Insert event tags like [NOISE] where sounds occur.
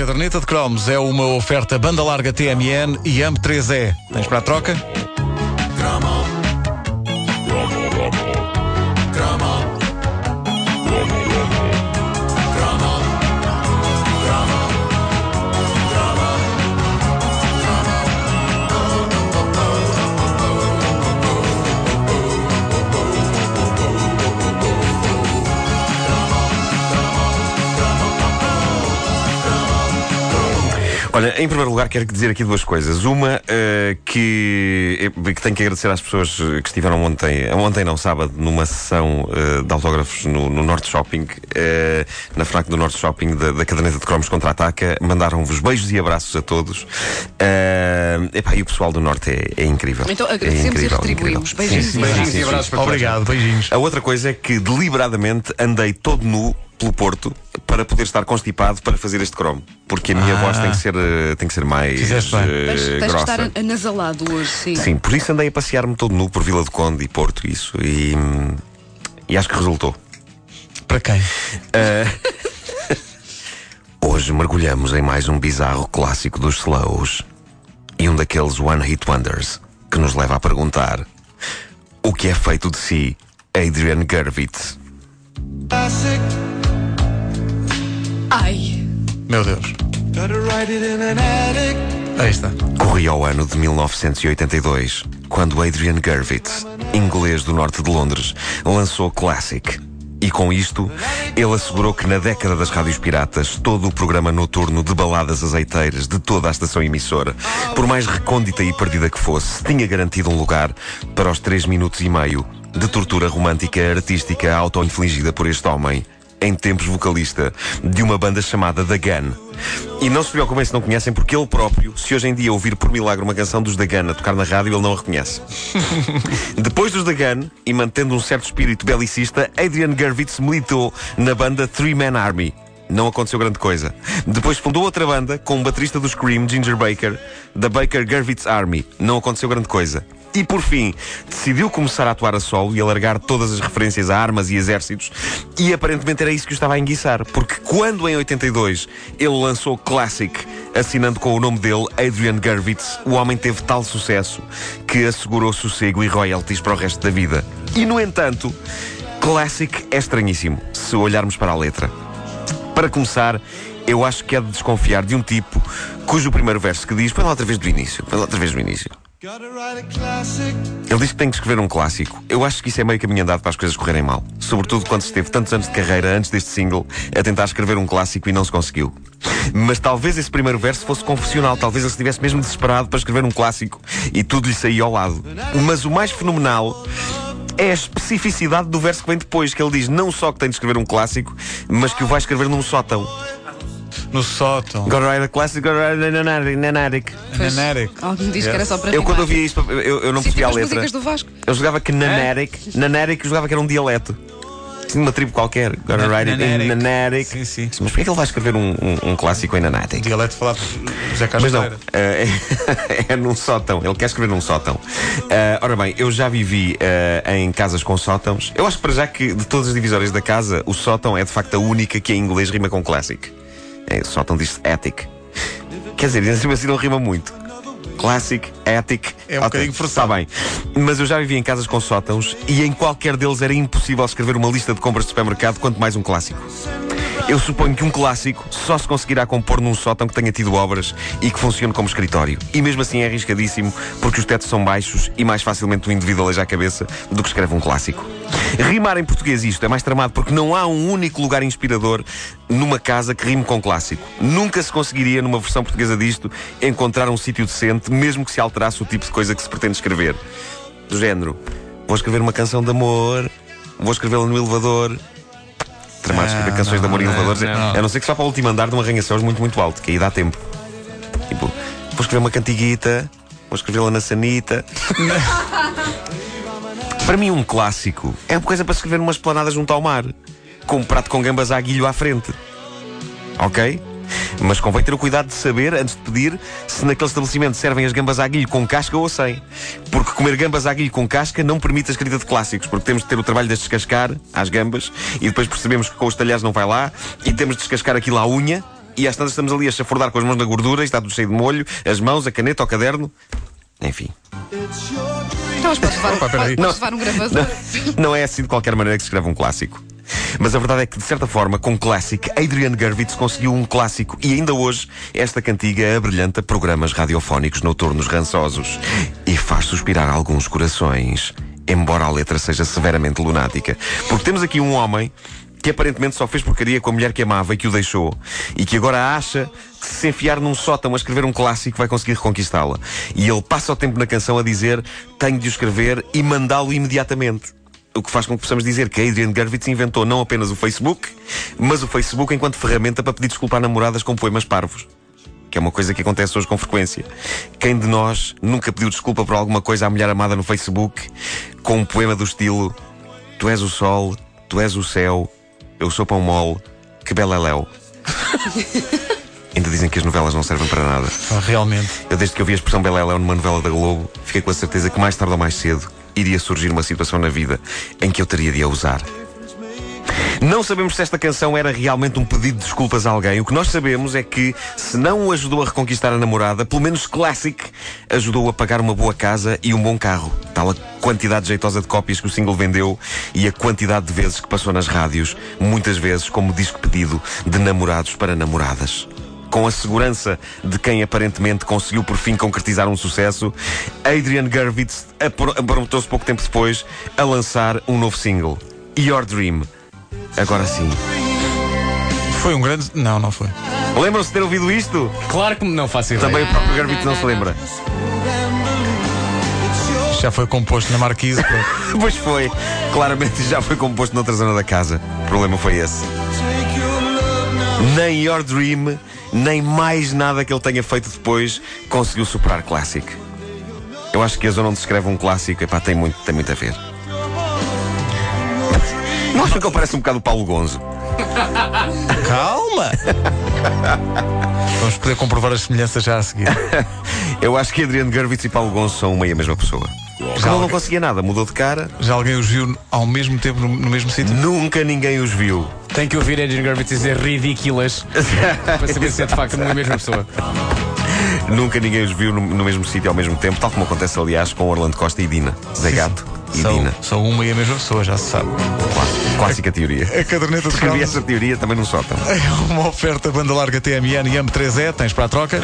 caderneta de cromos é uma oferta banda larga TMN e AMP3E. Tens para a troca? Olha, em primeiro lugar, quero dizer aqui duas coisas. Uma, eh, que, eh, que tenho que agradecer às pessoas que estiveram ontem, ontem não, sábado, numa sessão eh, de autógrafos no, no Norte Shopping, eh, na FNAC do Norte Shopping, da, da caderneta de cromos contra-ataca. Mandaram-vos beijos e abraços a todos. Eh, epá, e o pessoal do Norte é, é incrível. Então É agradecemos e incrível, retribuímos. incrível. Beijinhos Sim, sim, e sim, sim. abraços para toda a Obrigado, beijinhos. A outra coisa é que deliberadamente andei todo nu pelo Porto para poder estar constipado para fazer este cromo. Porque a minha Ah. voz tem que ser, eh, tem que ser mais Fizeste bem. eh, Tens, grossa. estar anasalado hoje, sim. Sim, por isso andei a passear-me todo nu por Vila do Conde e Porto, isso. E, e acho que resultou. Para quem? [LAUGHS] Hoje mergulhamos em mais um bizarro clássico dos slows e um daqueles One Hit Wonders que nos leva a perguntar o que é feito de si Adrian Gervitz. Ai, Meu Deus. Aí está. Corria ao ano de 1982, quando Adrian Gervitz, inglês do norte de Londres, lançou Classic. E com isto, ele assegurou que na década das rádios piratas, todo o programa noturno de baladas azeiteiras de toda a estação emissora, por mais recôndita e perdida que fosse, tinha garantido um lugar para os três minutos e meio de tortura romântica artística auto-infligida por este homem, em tempos vocalista de uma banda chamada The Gun. E não se preocupem se não conhecem, porque ele próprio, se hoje em dia ouvir por milagre uma canção dos The Gun a tocar na rádio, ele não a reconhece. [LAUGHS] Depois dos The Gun, e mantendo um certo espírito belicista, Adrian Gervitz militou na banda Three Man Army. Não aconteceu grande coisa. Depois fundou outra banda com um baterista do Scream, Ginger Baker, da Baker Gervitz Army. Não aconteceu grande coisa. E por fim, decidiu começar a atuar a solo e a largar todas as referências a armas e exércitos. E aparentemente era isso que o estava a enguiçar. Porque quando em 82 ele lançou Classic, assinando com o nome dele, Adrian Gervitz, o homem teve tal sucesso que assegurou sossego e royalties para o resto da vida. E no entanto, Classic é estranhíssimo, se olharmos para a letra. Para começar, eu acho que é de desconfiar de um tipo cujo primeiro verso que diz, põe lá outra vez do início, põe lá outra vez do início. Ele diz que tem que escrever um clássico. Eu acho que isso é meio caminho andado para as coisas correrem mal. Sobretudo quando se teve tantos anos de carreira antes deste single a tentar escrever um clássico e não se conseguiu. Mas talvez esse primeiro verso fosse confessional. Talvez ele estivesse mesmo desesperado para escrever um clássico e tudo lhe saía ao lado. Mas o mais fenomenal é a especificidade do verso que vem depois, que ele diz não só que tem de escrever um clássico, mas que o vai escrever num sótão. No sótão. Gotta write a classic, gotta write a nanatic, nanatic. pois, Nanatic. alguém diz que era só para Eu quando ouvia isto, eu, eu não percebia tipo a as letra. músicas do Vasco. Eu jogava que nanatic, nanatic, eu jogava que era um dialeto. Tinha uma tribo qualquer. Gotta Na- write it in nanatic. Sim, sim. Mas porquê é que ele vai escrever um, um- um clássico em nanatic? Dialeto falado por José Carlos Mas não, eh, [LAUGHS] é, num sótão. Ele quer escrever num sótão. Eh, ora bem, eu já vivi eh, em casas com sótãos. Eu acho que para já que de todas as divisórias da casa, o sótão é de facto a única que em inglês rima com classic. É, o sótão diz attic. Quer dizer, ainda assim não rima muito. Classic, attic. É um bocadinho Está bem. Mas eu já vivi em casas com sótãos e em qualquer deles era impossível escrever uma lista de compras de supermercado, quanto mais um clássico. Eu suponho que um clássico só se conseguirá compor num sótão que tenha tido obras e que funcione como escritório. E mesmo assim é arriscadíssimo porque os tetos são baixos e mais facilmente o indivíduo aleja a cabeça do que escreve um clássico. Rimar em português isto é mais tramado porque não há um único lugar inspirador numa casa que rime com clássico. Nunca se conseguiria, numa versão portuguesa disto, encontrar um sítio decente, mesmo que se alterasse o tipo de coisa que se pretende escrever. Do género, vou escrever uma canção de amor, vou escrevê-la no elevador. Não, canções de amor não. A não ser que só para o último andar de um arranha-céus muito, muito alto, que aí dá tempo. Tipo, vou escrever uma cantiguita, vou escrevê-la na sanita. [LAUGHS] para mim, um clássico é uma coisa para escrever numa esplanada junto ao mar, com um prato com gambas a aguilho à frente. Ok? Mas convém ter o cuidado de saber, antes de pedir, se naquele estabelecimento servem as gambas a aguilho com casca ou sem. Porque comer gambas a aguilho com casca não permite a escrita de clássicos, porque temos de ter o trabalho de as descascar às gambas e depois percebemos que com os talheres não vai lá e temos de descascar aquilo à unha e às tantas estamos ali a chafurdar com as mãos na gordura e está tudo cheio de molho, as mãos, a caneta, o caderno. Enfim. Então, mas podes levar, Opa, peraí. podes levar um gravador. Não é assim de qualquer maneira que se escreve um clássico. Mas a verdade é que, de certa forma, com Classic, Adrian Gervitz conseguiu um clássico e ainda hoje esta cantiga abrilhanta programas radiofónicos noturnos rançosos e faz suspirar alguns corações, embora a letra seja severamente lunática. Porque temos aqui um homem que aparentemente só fez porcaria com a mulher que amava e que o deixou, e que agora acha que se enfiar num sótão a escrever um clássico vai conseguir reconquistá-la. E ele passa o tempo na canção a dizer: tenho de o escrever e mandá-lo imediatamente. O que faz com que possamos dizer que Adrian Gervitz inventou não apenas o Facebook, mas o Facebook enquanto ferramenta para pedir desculpa a namoradas com poemas parvos. Que é uma coisa que acontece hoje com frequência. Quem de nós nunca pediu desculpa por alguma coisa à mulher amada no Facebook com um poema do estilo Tu és o sol, tu és o céu, eu sou pão mole, que bela é Léo. [LAUGHS] Ainda dizem que as novelas não servem para nada. Ah, Realmente. Eu, desde que eu vi a expressão Beleléu numa novela da Globo, fiquei com a certeza que mais tarde ou mais cedo iria surgir uma situação na vida em que eu teria de a usar. Não sabemos se esta canção era realmente um pedido de desculpas a alguém. O que nós sabemos é que, se não o ajudou a reconquistar a namorada, pelo menos Classic ajudou a pagar uma boa casa e um bom carro. Tal a quantidade jeitosa de cópias que o single vendeu e a quantidade de vezes que passou nas rádios, muitas vezes como disco pedido de namorados para namoradas com a segurança de quem aparentemente conseguiu por fim concretizar um sucesso, Adrian Gervitz aprontou-se pouco tempo depois a lançar um novo single, Your Dream. Agora sim. Foi um grande. Não, não foi. Lembram-se de ter ouvido isto? Claro que não faço ideia. Também o próprio Gervitz não se lembra. Já foi composto na Marquise. [LAUGHS] Pois foi. Claramente já foi composto noutra zona da casa. O problema foi esse. Nem Your Dream, nem mais nada que ele tenha feito depois conseguiu superar Classic. Eu acho que a zona onde se escreve um clássico epá, tem, muito, tem muito a ver. Não acho que ele parece um bocado o Paulo Gonzo. [LAUGHS] Calma! Vamos poder comprovar as semelhanças já a seguir. [LAUGHS] Eu acho que Adriano Gervitz e Paulo Gonzo são uma e a mesma pessoa. Já ele não conseguia nada, mudou de cara, Já alguém os viu ao mesmo tempo no, no mesmo sítio? nunca ninguém os viu. Tem que ouvir Adrian Gervitz dizer ridículas [LAUGHS] para saber se é de facto uma mesma pessoa. Nunca ninguém os viu no, no mesmo sítio ao mesmo tempo, tal como acontece, aliás, com Orlando Costa e Dina. Zé Gato e São, Dina. são uma e a mesma pessoa, já se sabe. Clá- Clássica teoria. A caderneta de Escrevi essa teoria também num sótão. é uma oferta banda larga TMN e M3E. Tens para a troca?